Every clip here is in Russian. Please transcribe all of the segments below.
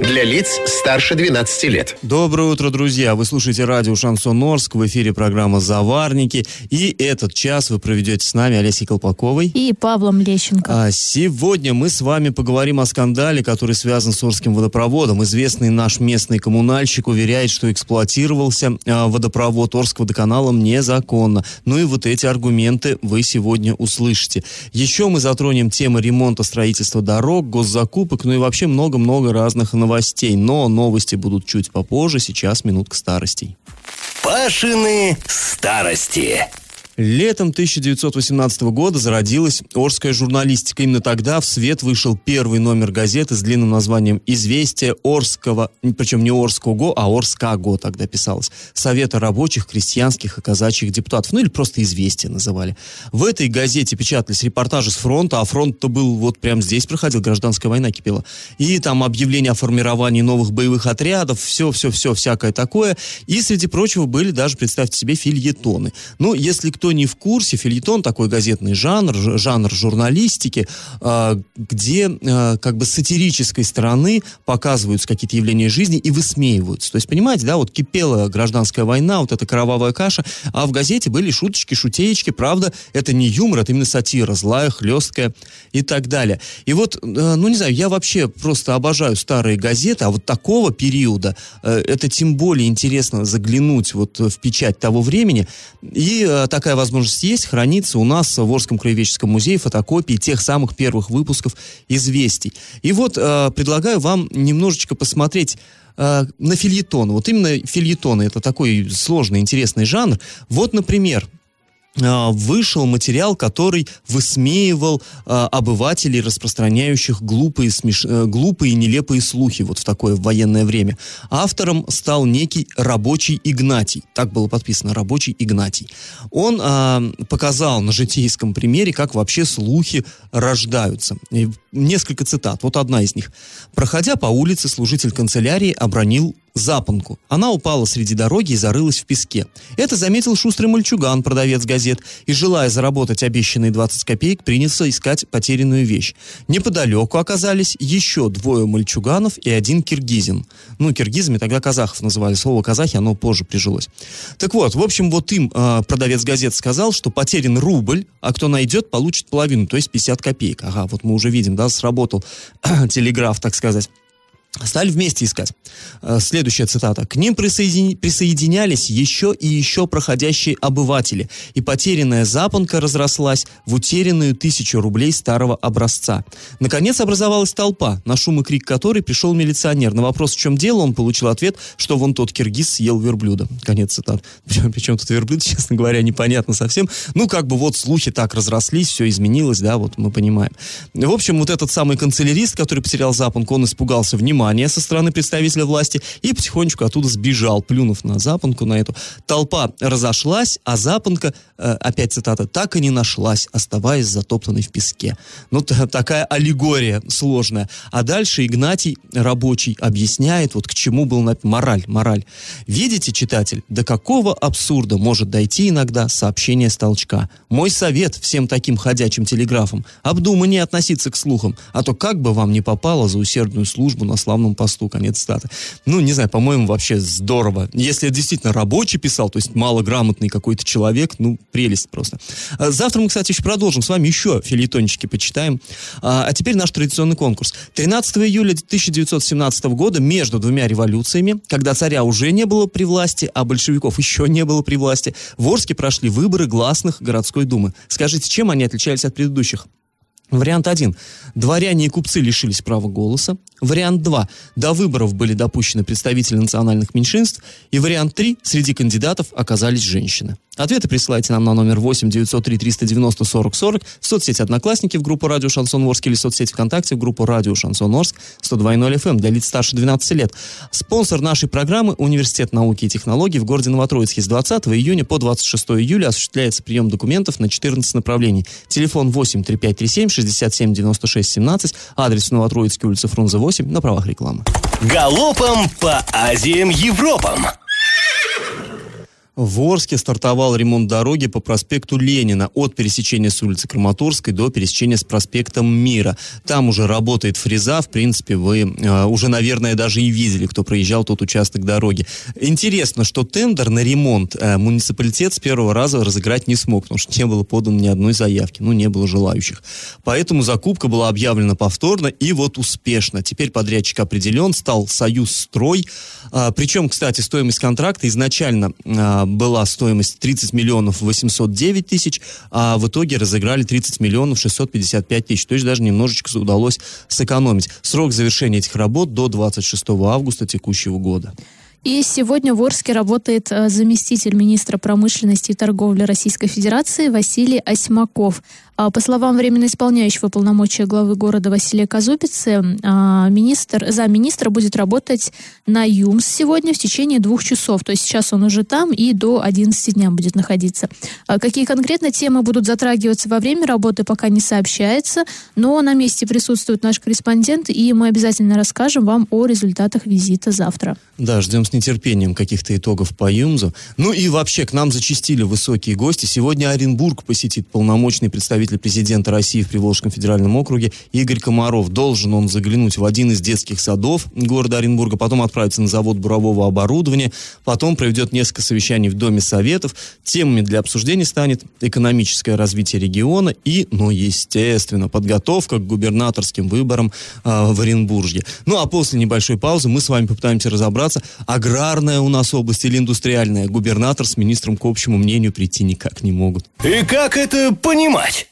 Для лиц старше 12 лет. Доброе утро, друзья! Вы слушаете радио «Шансон Орск», в эфире программа «Заварники». И этот час вы проведете с нами Олесей Колпаковой. И Павлом Лещенко. А сегодня мы с вами поговорим о скандале, который связан с Орским водопроводом. Известный наш местный коммунальщик уверяет, что эксплуатировался а, водопровод Орскводоканалом незаконно. Ну и вот эти аргументы вы сегодня услышите. Еще мы затронем темы ремонта, строительства дорог, госзакупок, ну и вообще много-много разных новостей. Но новости будут чуть попозже, сейчас минутка старостей. Пашины старости. Летом 1918 года зародилась Орская журналистика. Именно тогда в свет вышел первый номер газеты с длинным названием «Известия Орского», причем не Орского, а Орскаго тогда писалось, Совета рабочих, крестьянских и казачьих депутатов. Ну или просто «Известия» называли. В этой газете печатались репортажи с фронта, а фронт-то был вот прямо здесь проходил, гражданская война кипела. И там объявления о формировании новых боевых отрядов, все-все-все, всякое такое. И, среди прочего, были даже, представьте себе, фильетоны. Ну, если кто не в курсе, фильетон такой газетный жанр, жанр журналистики, э, где э, как бы с сатирической стороны показываются какие-то явления жизни и высмеиваются. То есть, понимаете, да, вот кипела гражданская война, вот эта кровавая каша, а в газете были шуточки, шутеечки, правда, это не юмор, это именно сатира, злая, хлесткая и так далее. И вот, э, ну не знаю, я вообще просто обожаю старые газеты, а вот такого периода, это тем более интересно заглянуть вот в печать того времени, и такая возможность есть, хранится у нас в Орском краеведческом музее фотокопии тех самых первых выпусков «Известий». И вот э, предлагаю вам немножечко посмотреть э, на фильетон. Вот именно фильетоны – это такой сложный, интересный жанр. Вот, например, вышел материал, который высмеивал а, обывателей, распространяющих глупые, смеш... Э, глупые и нелепые слухи вот в такое военное время. Автором стал некий рабочий Игнатий. Так было подписано, рабочий Игнатий. Он а, показал на житейском примере, как вообще слухи рождаются. И несколько цитат. Вот одна из них. «Проходя по улице, служитель канцелярии обронил запонку. Она упала среди дороги и зарылась в песке. Это заметил шустрый мальчуган, продавец газет, и, желая заработать обещанные 20 копеек, принялся искать потерянную вещь. Неподалеку оказались еще двое мальчуганов и один киргизин. Ну, киргизами тогда казахов называли. Слово казахи, оно позже прижилось. Так вот, в общем, вот им э, продавец газет сказал, что потерян рубль, а кто найдет, получит половину, то есть 50 копеек. Ага, вот мы уже видим, да, сработал телеграф, так сказать. Стали вместе искать. Э, следующая цитата. «К ним присоедин... присоединялись еще и еще проходящие обыватели, и потерянная запонка разрослась в утерянную тысячу рублей старого образца. Наконец образовалась толпа, на шум и крик которой пришел милиционер. На вопрос, в чем дело, он получил ответ, что вон тот киргиз съел верблюда». Конец цитат. Причем тут верблюд, честно говоря, непонятно совсем. Ну, как бы вот слухи так разрослись, все изменилось, да, вот мы понимаем. В общем, вот этот самый канцелярист, который потерял запонку, он испугался внимания внимание со стороны представителя власти и потихонечку оттуда сбежал, плюнув на запонку, на эту. Толпа разошлась, а запонка, э, опять цитата, так и не нашлась, оставаясь затоптанной в песке. Ну, такая аллегория сложная. А дальше Игнатий рабочий объясняет, вот к чему был написан мораль, мораль. Видите, читатель, до какого абсурда может дойти иногда сообщение с толчка. Мой совет всем таким ходячим телеграфам – обдуманнее относиться к слухам, а то как бы вам не попало за усердную службу на славном посту, конец стата. Ну, не знаю, по-моему, вообще здорово. Если действительно рабочий писал, то есть малограмотный какой-то человек, ну, прелесть просто. А завтра мы, кстати, еще продолжим с вами еще филитончики почитаем. А, а теперь наш традиционный конкурс. 13 июля 1917 года между двумя революциями, когда царя уже не было при власти, а большевиков еще не было при власти, в Орске прошли выборы гласных городской думы. Скажите, чем они отличались от предыдущих? Вариант 1. Дворяне и купцы лишились права голоса. Вариант 2. До выборов были допущены представители национальных меньшинств. И вариант 3. Среди кандидатов оказались женщины. Ответы присылайте нам на номер 8 903 390 40 40 в соцсети «Одноклассники» в группу «Радио Шансон Орск» или в соцсети ВКонтакте в группу «Радио Шансон Орск» 102.0 FM для лиц старше 12 лет. Спонсор нашей программы – Университет науки и технологий в городе Новотроицке. С 20 июня по 26 июля осуществляется прием документов на 14 направлений. Телефон 8 3537 67 96 17, адрес Новотроицкий, улица Фрунзе 8, на правах рекламы. Галопом по Азиям Европам! В Орске стартовал ремонт дороги по проспекту Ленина от пересечения с улицы Краматорской до пересечения с проспектом Мира. Там уже работает фреза. В принципе, вы э, уже, наверное, даже и видели, кто проезжал тот участок дороги. Интересно, что тендер на ремонт э, муниципалитет с первого раза разыграть не смог, потому что не было подано ни одной заявки. Ну, не было желающих. Поэтому закупка была объявлена повторно и вот успешно. Теперь подрядчик определен, стал Союз Строй. А, причем, кстати, стоимость контракта изначально а, была стоимость 30 миллионов 809 тысяч, а в итоге разыграли 30 миллионов 655 тысяч. То есть даже немножечко удалось сэкономить. Срок завершения этих работ до 26 августа текущего года. И сегодня в Орске работает э, заместитель министра промышленности и торговли Российской Федерации Василий Осьмаков. А, по словам временно исполняющего полномочия главы города Василия Казупицы, а, министр, замминистра будет работать на ЮМС сегодня в течение двух часов. То есть сейчас он уже там и до 11 дня будет находиться. А какие конкретно темы будут затрагиваться во время работы, пока не сообщается. Но на месте присутствует наш корреспондент, и мы обязательно расскажем вам о результатах визита завтра. Да, ждем с нетерпением каких-то итогов по ЮМЗу. Ну и вообще к нам зачастили высокие гости. Сегодня Оренбург посетит полномочный представитель заместитель президента России в Приволжском федеральном округе Игорь Комаров. Должен он заглянуть в один из детских садов города Оренбурга, потом отправиться на завод бурового оборудования, потом проведет несколько совещаний в Доме Советов. Темами для обсуждения станет экономическое развитие региона и, ну, естественно, подготовка к губернаторским выборам э, в Оренбурге. Ну, а после небольшой паузы мы с вами попытаемся разобраться, аграрная у нас область или индустриальная. Губернатор с министром к общему мнению прийти никак не могут. И как это понимать?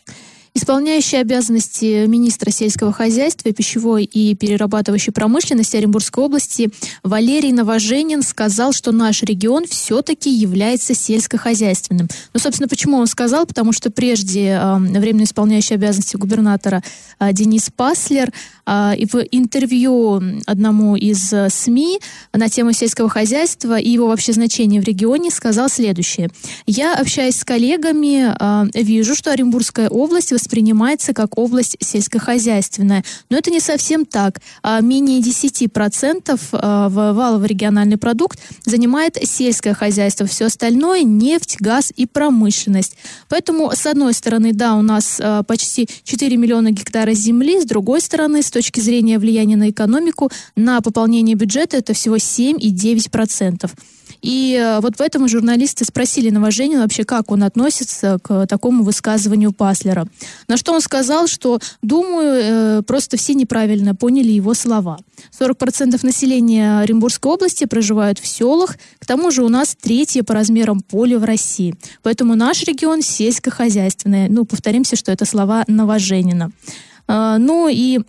Исполняющий обязанности министра сельского хозяйства, пищевой и перерабатывающей промышленности Оренбургской области Валерий Новоженин сказал, что наш регион все-таки является сельскохозяйственным. Ну, собственно, почему он сказал? Потому что прежде э, временно исполняющий обязанности губернатора э, Денис Паслер э, в интервью одному из э, СМИ на тему сельского хозяйства и его вообще значения в регионе сказал следующее. Я, общаясь с коллегами, э, вижу, что Оренбургская область воспринимается как область сельскохозяйственная. Но это не совсем так. А менее 10% а, валовый региональный продукт занимает сельское хозяйство. Все остальное – нефть, газ и промышленность. Поэтому, с одной стороны, да, у нас а, почти 4 миллиона гектара земли, с другой стороны, с точки зрения влияния на экономику, на пополнение бюджета это всего 7,9%. И э, вот поэтому журналисты спросили Новоженина вообще, как он относится к такому высказыванию Паслера. На что он сказал, что, думаю, э, просто все неправильно поняли его слова. 40% населения Оренбургской области проживают в селах, к тому же у нас третье по размерам поле в России. Поэтому наш регион сельскохозяйственный. Ну, повторимся, что это слова Новоженина. Э, ну и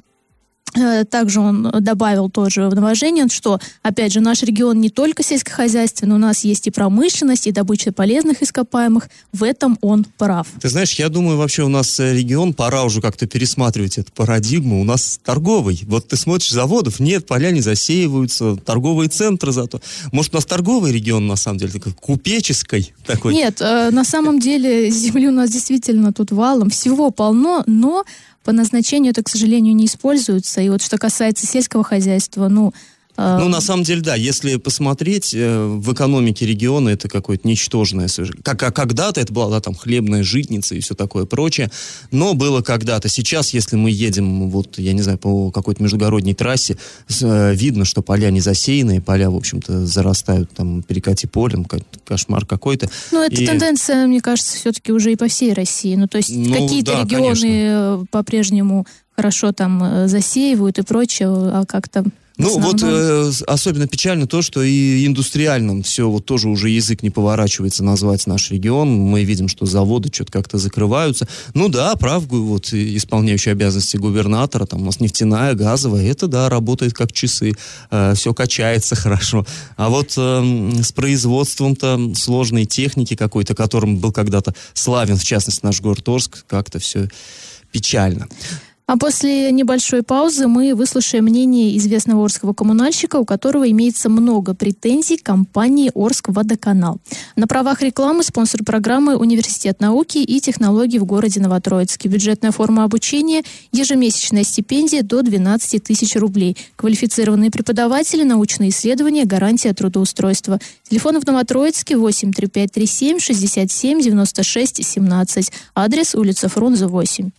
также он добавил тоже в новожение, что, опять же, наш регион не только сельскохозяйственный, у нас есть и промышленность, и добыча полезных ископаемых. В этом он прав. Ты знаешь, я думаю, вообще у нас э, регион, пора уже как-то пересматривать эту парадигму. У нас торговый. Вот ты смотришь, заводов нет, поля не засеиваются, торговые центры зато. Может, у нас торговый регион, на самом деле, такой купеческий такой? Нет, э, на самом деле земли у нас действительно тут валом, всего полно, но по назначению это, к сожалению, не используется. И вот что касается сельского хозяйства, ну, ну, на самом деле, да, если посмотреть, э, в экономике региона это какое-то ничтожное Как, а когда-то это была, да, там, хлебная житница и все такое прочее, но было когда-то. Сейчас, если мы едем, вот, я не знаю, по какой-то междугородней трассе, э, видно, что поля не засеянные, поля, в общем-то, зарастают там перекати полем, кошмар какой-то. Ну, это и... тенденция, мне кажется, все-таки уже и по всей России. Ну, то есть ну, какие-то да, регионы конечно. по-прежнему хорошо там э, засеивают и прочее, а как-то Ну вот э, особенно печально то, что и индустриальным все вот тоже уже язык не поворачивается назвать наш регион. Мы видим, что заводы что-то как-то закрываются. Ну да, прав, вот исполняющий обязанности губернатора, там у нас нефтяная, газовая, это да, работает как часы, э, все качается хорошо. А вот э, с производством-то сложной техники какой-то, которым был когда-то славен, в частности, наш город Орск, как-то все печально. А после небольшой паузы мы выслушаем мнение известного орского коммунальщика, у которого имеется много претензий к компании Орск Водоканал. На правах рекламы спонсор программы Университет науки и технологий в городе Новотроицке. Бюджетная форма обучения, ежемесячная стипендия до 12 тысяч рублей. Квалифицированные преподаватели, научные исследования, гарантия трудоустройства. Телефон в Новотроицке 83537 67 96 17. Адрес улица Фрунзе 8.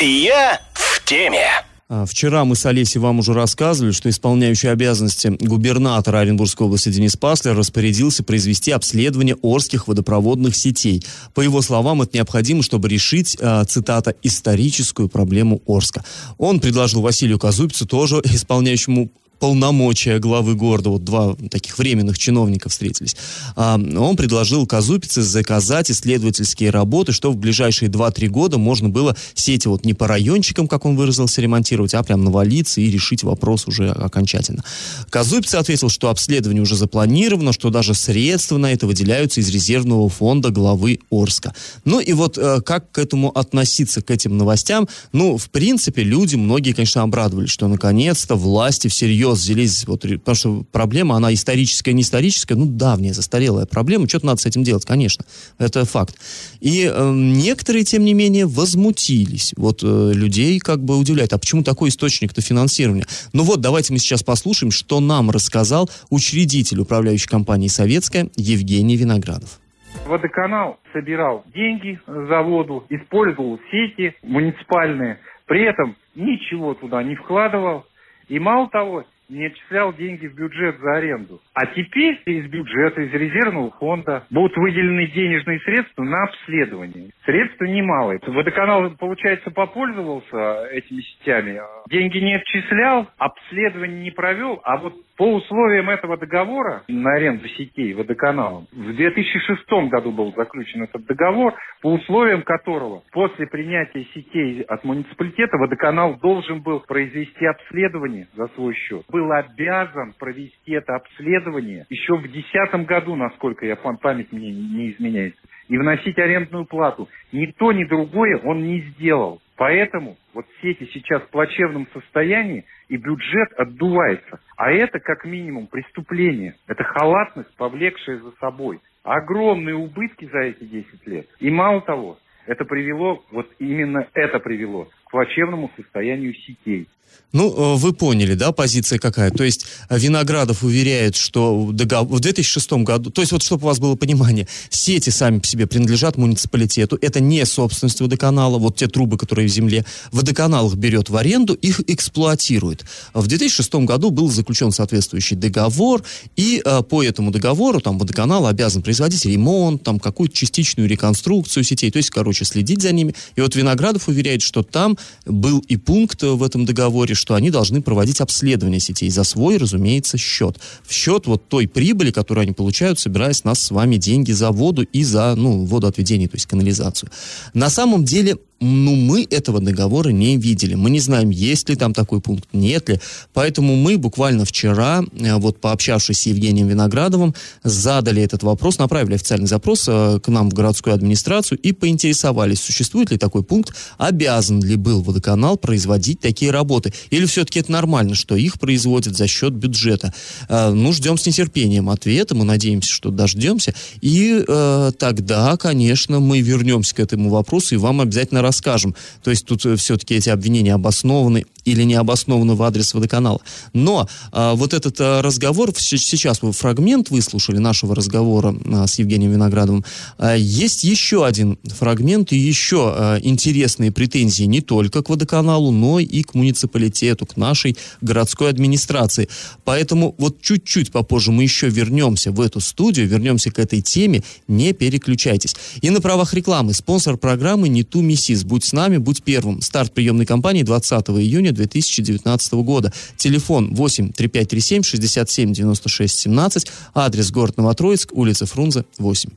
Я в теме. А, вчера мы с Олесей вам уже рассказывали, что исполняющий обязанности губернатора Оренбургской области Денис Паслер распорядился произвести обследование Орских водопроводных сетей. По его словам, это необходимо, чтобы решить, а, цитата, историческую проблему Орска. Он предложил Василию Казупицу, тоже исполняющему полномочия главы города, вот два таких временных чиновника встретились, а, он предложил Казупице заказать исследовательские работы, что в ближайшие 2-3 года можно было сети вот не по райончикам, как он выразился, ремонтировать, а прям навалиться и решить вопрос уже окончательно. Казупица ответил, что обследование уже запланировано, что даже средства на это выделяются из резервного фонда главы Орска. Ну и вот э, как к этому относиться, к этим новостям? Ну, в принципе, люди, многие, конечно, обрадовались, что наконец-то власти всерьез всерьез взялись, вот, потому что проблема, она историческая, не историческая, ну, давняя, застарелая проблема, что-то надо с этим делать, конечно, это факт. И э, некоторые, тем не менее, возмутились. Вот э, людей как бы удивляет, а почему такой источник-то финансирования? Ну вот, давайте мы сейчас послушаем, что нам рассказал учредитель управляющей компании «Советская» Евгений Виноградов. Водоканал собирал деньги за воду, использовал сети муниципальные, при этом ничего туда не вкладывал. И мало того, не отчислял деньги в бюджет за аренду. А теперь из бюджета, из резервного фонда будут выделены денежные средства на обследование. Средства немалые. Водоканал, получается, попользовался этими сетями, деньги не отчислял, обследование не провел, а вот по условиям этого договора на аренду сетей водоканалом, в 2006 году был заключен этот договор, по условиям которого после принятия сетей от муниципалитета водоканал должен был произвести обследование за свой счет. Был обязан провести это обследование еще в 2010 году, насколько я память мне не изменяется, и вносить арендную плату. Ни то, ни другое он не сделал. Поэтому вот сети сейчас в плачевном состоянии, и бюджет отдувается. А это как минимум преступление. Это халатность, повлекшая за собой огромные убытки за эти 10 лет. И мало того, это привело, вот именно это привело к плачевному состоянию сетей. Ну, э, вы поняли, да, позиция какая? То есть э, Виноградов уверяет, что в 2006 году, то есть вот чтобы у вас было понимание, сети сами по себе принадлежат муниципалитету, это не собственность водоканала, вот те трубы, которые в земле, водоканал их берет в аренду, их эксплуатирует. В 2006 году был заключен соответствующий договор, и э, по этому договору там водоканал обязан производить ремонт, там какую-то частичную реконструкцию сетей, то есть, короче, следить за ними. И вот Виноградов уверяет, что там был и пункт в этом договоре, что они должны проводить обследование сетей за свой, разумеется, счет. В счет вот той прибыли, которую они получают, собирая с нас с вами деньги за воду и за, ну, водоотведение, то есть канализацию. На самом деле ну, мы этого договора не видели. Мы не знаем, есть ли там такой пункт, нет ли. Поэтому мы буквально вчера, э, вот пообщавшись с Евгением Виноградовым, задали этот вопрос, направили официальный запрос э, к нам в городскую администрацию и поинтересовались, существует ли такой пункт, обязан ли был водоканал производить такие работы. Или все-таки это нормально, что их производят за счет бюджета. Э, ну, ждем с нетерпением ответа, мы надеемся, что дождемся. И э, тогда, конечно, мы вернемся к этому вопросу и вам обязательно расскажем. То есть тут э, все-таки эти обвинения обоснованы или не обоснованы в адрес водоканала. Но а, вот этот а, разговор, сейчас вы фрагмент выслушали нашего разговора а, с Евгением Виноградовым, а, есть еще один фрагмент и еще а, интересные претензии не только к водоканалу, но и к муниципалитету, к нашей городской администрации. Поэтому вот чуть-чуть попозже мы еще вернемся в эту студию, вернемся к этой теме, не переключайтесь. И на правах рекламы спонсор программы «Не ту миссис» Сюрприз. Будь с нами, будь первым. Старт приемной кампании 20 июня 2019 года. Телефон 8 3537 67 96 17. Адрес город Новотроицк, улица Фрунзе, 8.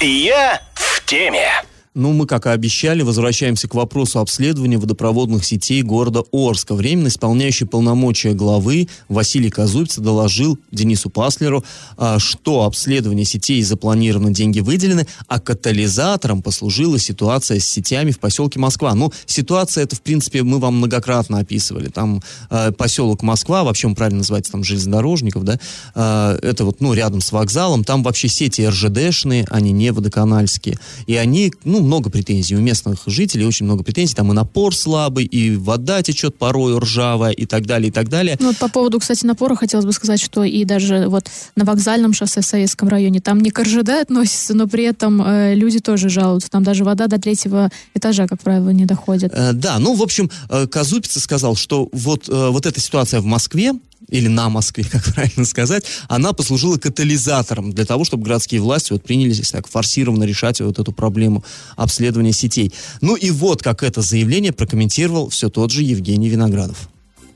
Я в теме. Ну, мы, как и обещали, возвращаемся к вопросу обследования водопроводных сетей города Орска. Временно исполняющий полномочия главы Василий Казубец доложил Денису Паслеру, а, что обследование сетей запланировано, деньги выделены, а катализатором послужила ситуация с сетями в поселке Москва. Ну, ситуация это, в принципе, мы вам многократно описывали. Там э, поселок Москва, вообще он правильно называется, там железнодорожников, да, э, это вот, ну, рядом с вокзалом, там вообще сети РЖДшные, они не водоканальские. И они, ну, много претензий у местных жителей, очень много претензий. Там и напор слабый, и вода течет порой ржавая, и так далее, и так далее. Ну, вот по поводу, кстати, напора хотелось бы сказать, что и даже вот на вокзальном шоссе в Советском районе, там не к РЖД относится, но при этом э, люди тоже жалуются. Там даже вода до третьего этажа, как правило, не доходит. Э, да, ну, в общем, э, Казупица сказал, что вот, э, вот эта ситуация в Москве, или на Москве, как правильно сказать, она послужила катализатором для того, чтобы городские власти вот принялись так форсированно решать вот эту проблему обследования сетей. Ну и вот как это заявление прокомментировал все тот же Евгений Виноградов.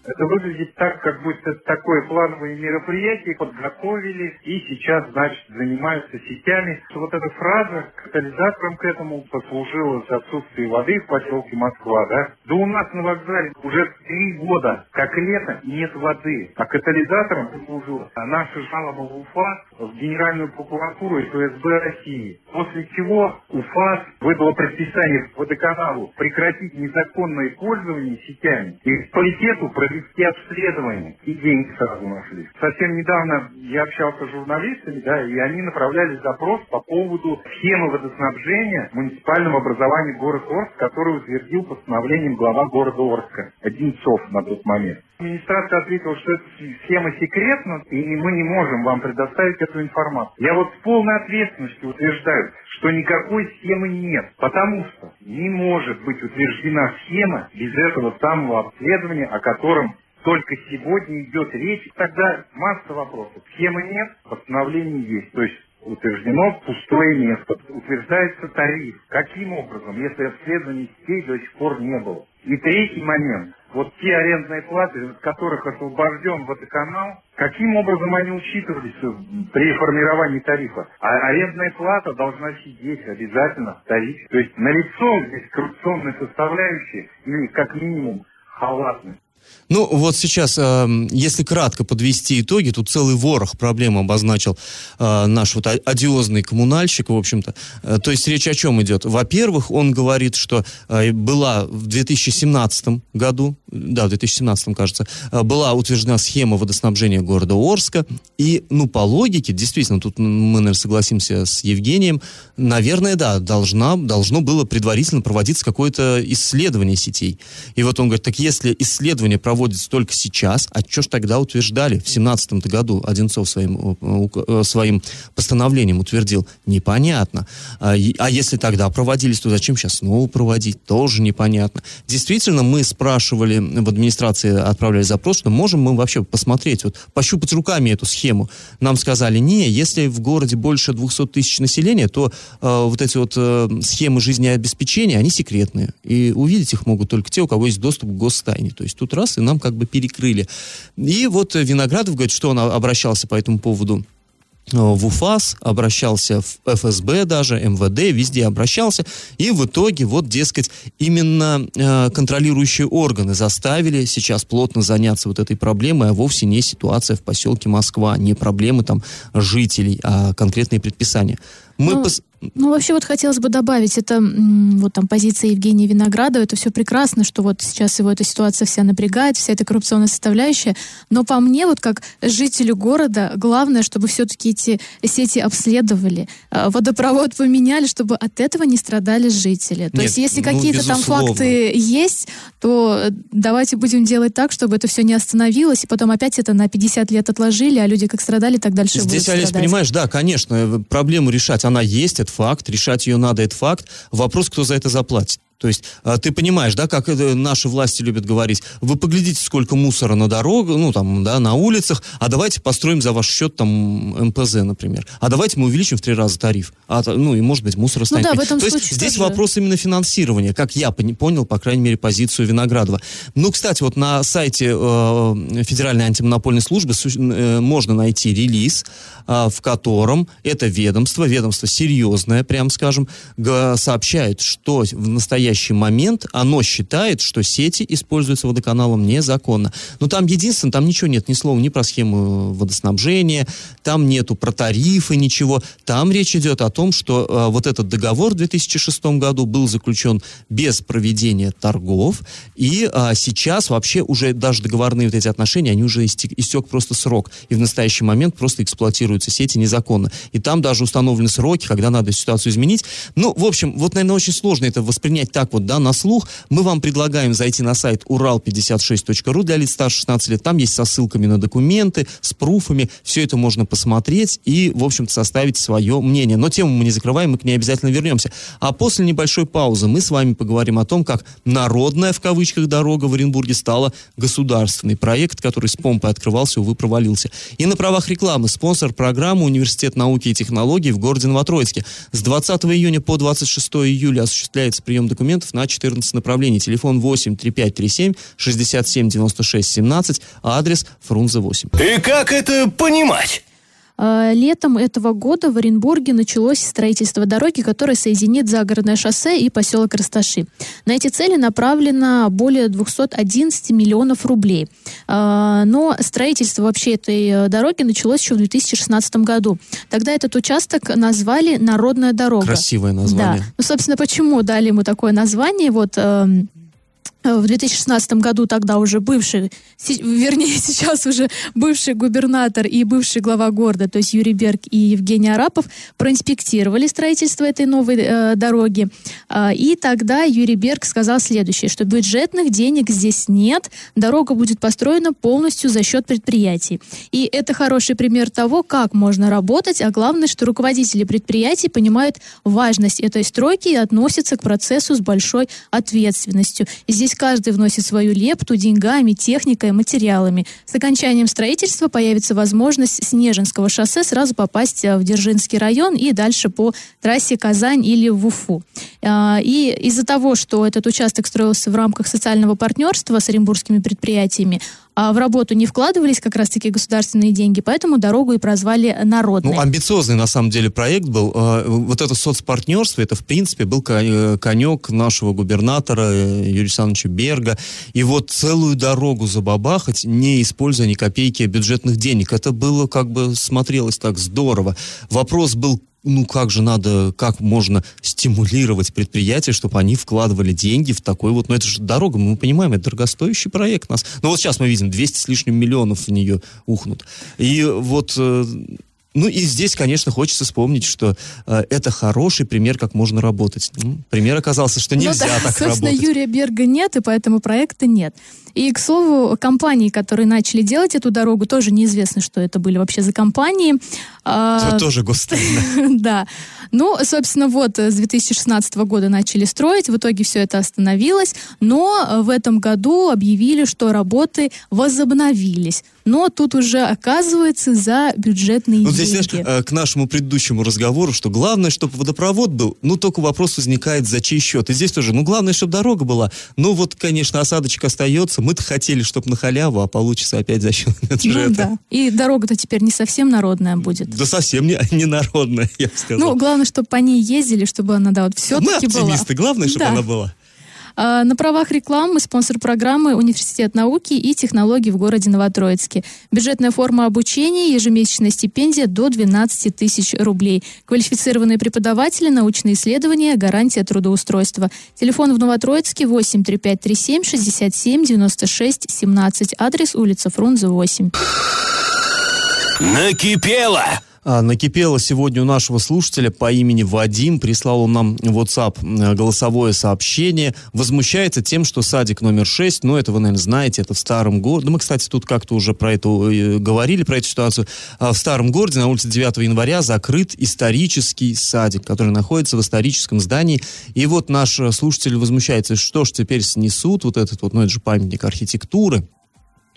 Это выглядит так, как будто такое плановое мероприятие подготовили и сейчас, значит, занимаются сетями. Вот эта фраза катализатором к этому послужила отсутствие воды в поселке Москва, да? Да у нас на вокзале уже три года, как лето, нет воды. А катализатором послужила наша жалоба в УФА в Генеральную прокуратуру и ФСБ России. После чего УФАС выдала предписание водоканалу прекратить незаконное пользование сетями и паритету провести обследование. И деньги сразу нашли. Совсем недавно я общался с журналистами, да, и они направляли запрос по поводу схемы водоснабжения муниципального образования города Орск, который утвердил постановлением глава города Орска, Одинцов на тот момент. Администрация ответила, что эта схема секретна, и мы не можем вам предоставить эту информацию. Я вот с полной ответственностью утверждаю, что никакой схемы нет, потому что не может быть утверждена схема без этого самого обследования, о котором только сегодня идет речь. Тогда масса вопросов. Схемы нет, постановление есть. То есть утверждено пустое место, утверждается тариф. Каким образом, если обследования сетей до сих пор не было? И третий момент. Вот те арендные платы, от которых освобожден водоканал, каким образом они учитывались при формировании тарифа? А арендная плата должна сидеть обязательно в тарифе. То есть налицо здесь коррупционная составляющая или как минимум халатность. Ну, вот сейчас, э, если кратко подвести итоги, тут целый ворох проблем обозначил э, наш вот одиозный коммунальщик, в общем-то. Э, то есть речь о чем идет? Во-первых, он говорит, что э, была в 2017 году, да, в 2017, кажется, э, была утверждена схема водоснабжения города Орска, и, ну, по логике, действительно, тут мы, наверное, согласимся с Евгением, наверное, да, должна, должно было предварительно проводиться какое-то исследование сетей. И вот он говорит, так если исследование проводится только сейчас, а что ж тогда утверждали в 17 году, Одинцов своим, э, своим постановлением утвердил, непонятно. А, а если тогда проводились, то зачем сейчас снова проводить, тоже непонятно. Действительно, мы спрашивали в администрации, отправляли запрос, что можем мы вообще посмотреть, вот пощупать руками эту схему. Нам сказали, не, если в городе больше 200 тысяч населения, то э, вот эти вот э, схемы жизнеобеспечения, они секретные. И увидеть их могут только те, у кого есть доступ к гостайне. То есть тут раз, и нам как бы перекрыли. И вот Виноградов говорит, что он обращался по этому поводу в УФАС, обращался в ФСБ даже, МВД, везде обращался. И в итоге, вот, дескать, именно э, контролирующие органы заставили сейчас плотно заняться вот этой проблемой, а вовсе не ситуация в поселке Москва, не проблемы там жителей, а конкретные предписания. Мы ну, пос... ну, вообще вот хотелось бы добавить, это вот там позиция Евгения Виноградова, это все прекрасно, что вот сейчас его эта ситуация вся напрягает, вся эта коррупционная составляющая, но по мне, вот как жителю города, главное, чтобы все-таки эти сети обследовали, а, водопровод поменяли, чтобы от этого не страдали жители. То Нет, есть если ну, какие-то там факты есть, то давайте будем делать так, чтобы это все не остановилось, и потом опять это на 50 лет отложили, а люди как страдали, так дальше Здесь, будут Олесь, страдать. понимаешь, да, конечно, проблему решать, она есть, это факт, решать ее надо, это факт. Вопрос, кто за это заплатит. То есть а, ты понимаешь, да, как наши власти любят говорить, вы поглядите, сколько мусора на дорогах, ну там, да, на улицах, а давайте построим за ваш счет там МПЗ, например. А давайте мы увеличим в три раза тариф. А, ну и может быть мусор станет. Ну да, в этом То случае есть здесь тоже. вопрос именно финансирования, как я понял, по крайней мере, позицию Виноградова. Ну, кстати, вот на сайте э, Федеральной антимонопольной службы э, можно найти релиз, э, в котором это ведомство, ведомство серьезное, прям скажем, сообщает, что в настоящий момент оно считает, что сети используются водоканалом незаконно. Но там единственное, там ничего нет, ни слова ни про схему водоснабжения, там нету про тарифы, ничего. Там речь идет о том, что э, вот этот договор в 2006 году был заключен без проведения торгов, и а, сейчас вообще уже даже договорные вот эти отношения, они уже истек, истек просто срок, и в настоящий момент просто эксплуатируются сети незаконно. И там даже установлены сроки, когда надо ситуацию изменить. Ну, в общем, вот, наверное, очень сложно это воспринять так вот, да, на слух. Мы вам предлагаем зайти на сайт урал56.ру для лиц старше 16 лет. Там есть со ссылками на документы, с пруфами. Все это можно посмотреть и, в общем-то, составить свое мнение. Но тему мы не закрываем, мы к ней обязательно вернемся. А после небольшой паузы мы с вами поговорим о том, как народная, в кавычках, дорога в Оренбурге стала государственный проект, который с помпой открывался, увы, провалился. И на правах рекламы спонсор программы Университет науки и технологий в городе Новотроицке. С 20 июня по 26 июля осуществляется прием документов на 14 направлений. Телефон 8 3537 67 96 17, а адрес Фрунзе 8. И как это понимать? А, Летом этого года в Оренбурге началось строительство дороги, которая соединит загородное шоссе и поселок Расташи. На эти цели направлено более 211 миллионов рублей. А, Но строительство вообще этой э, дороги началось еще в 2016 году. Тогда этот участок назвали «Народная дорога». Красивое название. Да. Ну, собственно, почему дали ему такое название? Вот эм, в 2016 году тогда уже бывший, вернее, сейчас уже бывший губернатор и бывший глава города, то есть Юрий Берг и Евгений Арапов, проинспектировали строительство этой новой э, дороги. А, и тогда Юрий Берг сказал следующее, что бюджетных денег здесь нет, дорога будет построена полностью за счет предприятий. И это хороший пример того, как можно работать, а главное, что руководители предприятий понимают важность этой стройки и относятся к процессу с большой ответственностью. Здесь каждый вносит свою лепту деньгами, техникой, материалами. С окончанием строительства появится возможность с Нежинского шоссе сразу попасть э, в Дзержинский район и дальше по трассе Казань или в Уфу. А, И из-за того, что этот участок строился в рамках социального партнерства с оренбургскими предприятиями, а в работу не вкладывались как раз-таки государственные деньги, поэтому дорогу и прозвали народной. Ну, амбициозный на самом деле проект был. Э, Вот это соцпартнерство, это в принципе был э, конек нашего губернатора э, Юрия Александровича Берга. И вот целую дорогу забабахать, не используя ни копейки бюджетных денег, это было как бы смотрелось так здорово. Вопрос был ну как же надо, как можно стимулировать предприятия, чтобы они вкладывали деньги в такой вот, ну это же дорога, мы понимаем, это дорогостоящий проект нас. Ну вот сейчас мы видим, 200 с лишним миллионов в нее ухнут. И вот э, ну и здесь, конечно, хочется вспомнить, что э, это хороший пример, как можно работать. Пример оказался, что Ну нельзя да, так собственно, работать. Юрия Берга нет, и поэтому проекта нет. И, к слову, компании, которые начали делать эту дорогу, тоже неизвестно, что это были вообще за компании. А, Это тоже гостайна. Да. Ну, собственно, вот э, с 2016 года начали строить, в итоге все это остановилось, но э, в этом году объявили, что работы возобновились. Но тут уже оказывается за бюджетные Ну, здесь, деньги. знаешь, э, к нашему предыдущему разговору, что главное, чтобы водопровод был, ну, только вопрос возникает, за чей счет. И здесь тоже, ну, главное, чтобы дорога была. Ну, вот, конечно, осадочек остается. Мы-то хотели, чтобы на халяву, а получится опять за счет Ну бюджета. да. И дорога-то теперь не совсем народная будет. Да совсем не, не народная, я бы сказал. Ну, главное, чтобы по ней ездили, чтобы она, да, вот Мы все-таки была. оптимисты, главное, чтобы Да. она была. А, На правах рекламы спонсор программы Университет науки и технологий в городе Новотроицке. Бюджетная форма обучения, ежемесячная стипендия до 12 тысяч рублей. Квалифицированные преподаватели, научные исследования, гарантия трудоустройства. Телефон в Новотроицке 8 3537 67 96 17. Адрес улица Фрунзе 8. Накипело! А, накипело сегодня у нашего слушателя по имени Вадим, прислал он нам в WhatsApp э, голосовое сообщение, возмущается тем, что садик номер 6, ну это вы, наверное, знаете, это в старом городе, мы, кстати, тут как-то уже про это э, говорили, про эту ситуацию, а в старом городе на улице 9 января закрыт исторический садик, который находится в историческом здании, и вот наш слушатель возмущается, что ж теперь снесут вот этот вот, ну это же памятник архитектуры,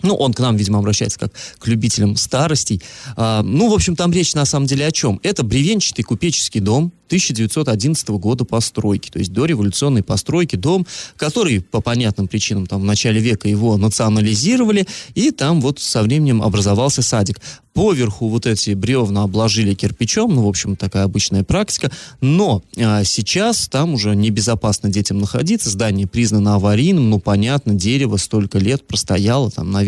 ну, он к нам, видимо, обращается как к любителям старостей. А, ну, в общем, там речь на самом деле о чем? Это бревенчатый купеческий дом 1911 года постройки, то есть дореволюционной постройки, дом, который по понятным причинам там в начале века его национализировали, и там вот со временем образовался садик поверху вот эти бревна обложили кирпичом, ну, в общем, такая обычная практика, но а, сейчас там уже небезопасно детям находиться, здание признано аварийным, ну, понятно, дерево столько лет простояло там, наверное,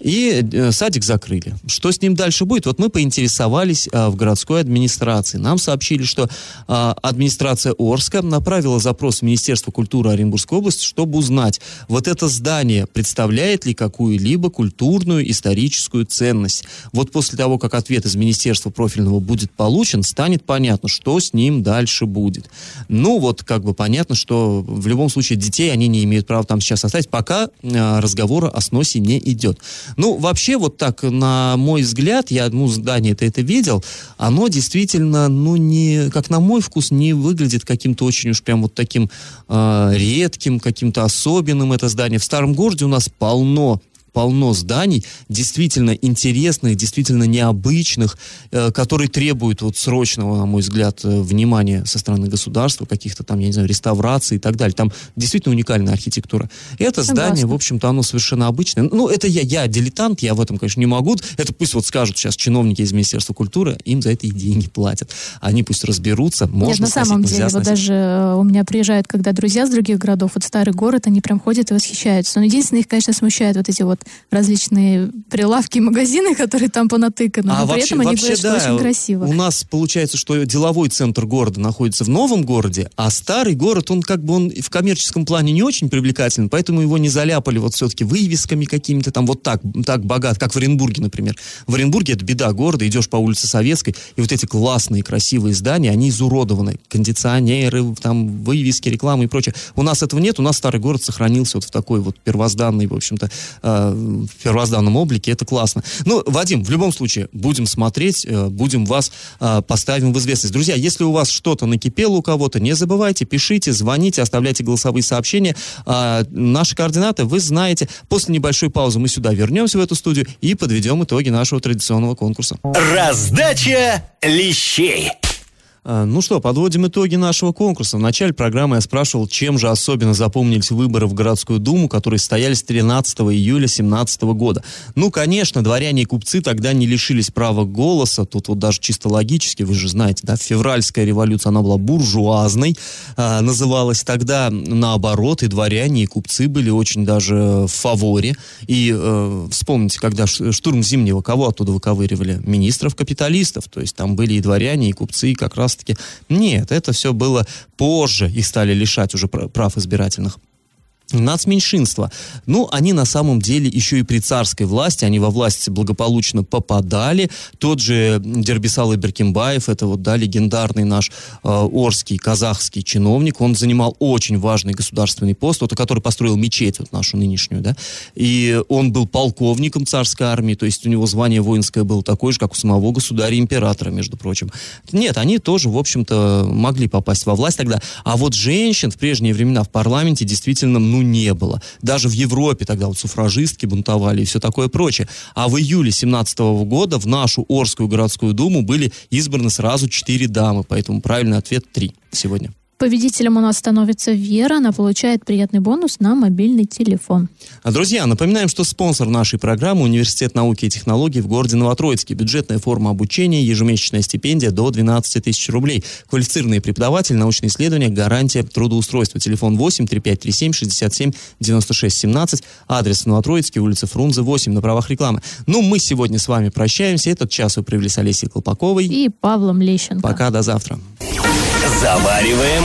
и э, садик закрыли. Что с ним дальше будет? Вот мы поинтересовались а, в городской администрации, нам сообщили, что а, администрация Орска направила запрос в Министерство культуры Оренбургской области, чтобы узнать, вот это здание представляет ли какую-либо культурную историческую ценность. Вот после того, как ответ из Министерства профильного будет получен, станет понятно, что с ним дальше будет. Ну, вот как бы понятно, что в любом случае детей они не имеют права там сейчас оставить, пока э, разговора о сносе не идет. Ну, вообще, вот так, на мой взгляд, я одно здание это, это видел, оно действительно, ну, не, как на мой вкус, не выглядит каким-то очень уж прям вот таким э, редким, каким-то особенным это здание. В старом городе у нас полно полно зданий, действительно интересных, действительно необычных, э, которые требуют вот срочного, на мой взгляд, э, внимания со стороны государства, каких-то там, я не знаю, реставраций и так далее. Там действительно уникальная архитектура. Это Согласна. здание, в общем-то, оно совершенно обычное. Ну, это я, я дилетант, я в этом, конечно, не могу. Это пусть вот скажут сейчас чиновники из Министерства культуры, им за это и деньги платят. Они пусть разберутся, можно Нет, на самом сносить, деле, вот даже э, у меня приезжают, когда друзья с других городов, вот старый город, они прям ходят и восхищаются. Но единственное, их, конечно, смущает вот эти вот различные прилавки и магазины, которые там понатыканы. А но вообще, при этом они вообще, говорят, да, что очень красиво. У нас получается, что деловой центр города находится в новом городе, а старый город, он как бы он в коммерческом плане не очень привлекательный, поэтому его не заляпали вот все-таки вывесками какими-то там вот так, так богат, как в Оренбурге, например. В Оренбурге это беда города, идешь по улице Советской, и вот эти классные, красивые здания, они изуродованы. Кондиционеры, там, вывески, рекламы и прочее. У нас этого нет, у нас старый город сохранился вот в такой вот первозданной, в общем-то, э, в первозданном облике, это классно. Ну, Вадим, в любом случае, будем смотреть, э, будем вас э, поставим в известность. Друзья, если у вас что-то накипело у кого-то, не забывайте, пишите, звоните, оставляйте голосовые сообщения. А, наши координаты вы знаете. После небольшой паузы мы сюда вернемся в эту студию и подведем итоги нашего традиционного конкурса. Раздача лещей. А, ну что, подводим итоги нашего конкурса. В начале программы я спрашивал, чем же особенно запомнились выборы в городскую думу, которые состоялись 13 июля 2017 года. Ну, конечно, дворяне и купцы тогда не лишились права голоса. Тут вот даже чисто логически, вы же знаете, да, февральская революция, она была буржуазной, а, называлась тогда наоборот, и дворяне, и купцы были очень даже в фаворе. И э, вспомните, когда штурм Зимнего, кого оттуда выковыривали? Министров-капиталистов. То есть там были и дворяне, и купцы, и как раз раз-таки. Нет, это все было позже, их стали лишать уже прав избирательных. Нацменьшинства. Ну, они на самом деле еще и при царской власти, они во власть благополучно попадали. Тот же Дербисал Иберкимбаев, это вот, да, легендарный наш э, орский, казахский чиновник, он занимал очень важный государственный пост, вот, который построил мечеть, вот нашу нынешнюю, да, и он был полковником царской армии, то есть у него звание воинское было такое же, как у самого государя-императора, между прочим. Нет, они тоже, в общем-то, могли попасть во власть тогда. А вот женщин в прежние времена в парламенте действительно ну, не было. Даже в Европе тогда вот суфражистки бунтовали и все такое прочее. А в июле 17 года в нашу Орскую городскую думу были избраны сразу четыре дамы, поэтому правильный ответ три сегодня. Победителем у нас становится Вера. Она получает приятный бонус на мобильный телефон. А, друзья, напоминаем, что спонсор нашей программы – Университет науки и технологий в городе Новотроицке. Бюджетная форма обучения, ежемесячная стипендия до 12 тысяч рублей. Квалифицированный преподаватель, научные исследования, гарантия трудоустройства. Телефон 8 3537 67 96 17. Адрес Новотроицкий, улица Фрунзе, 8 на правах рекламы. Ну, мы сегодня с вами прощаемся. Этот час вы провели с Олесей Колпаковой и Павлом Лещенко. Пока, до завтра. Завариваем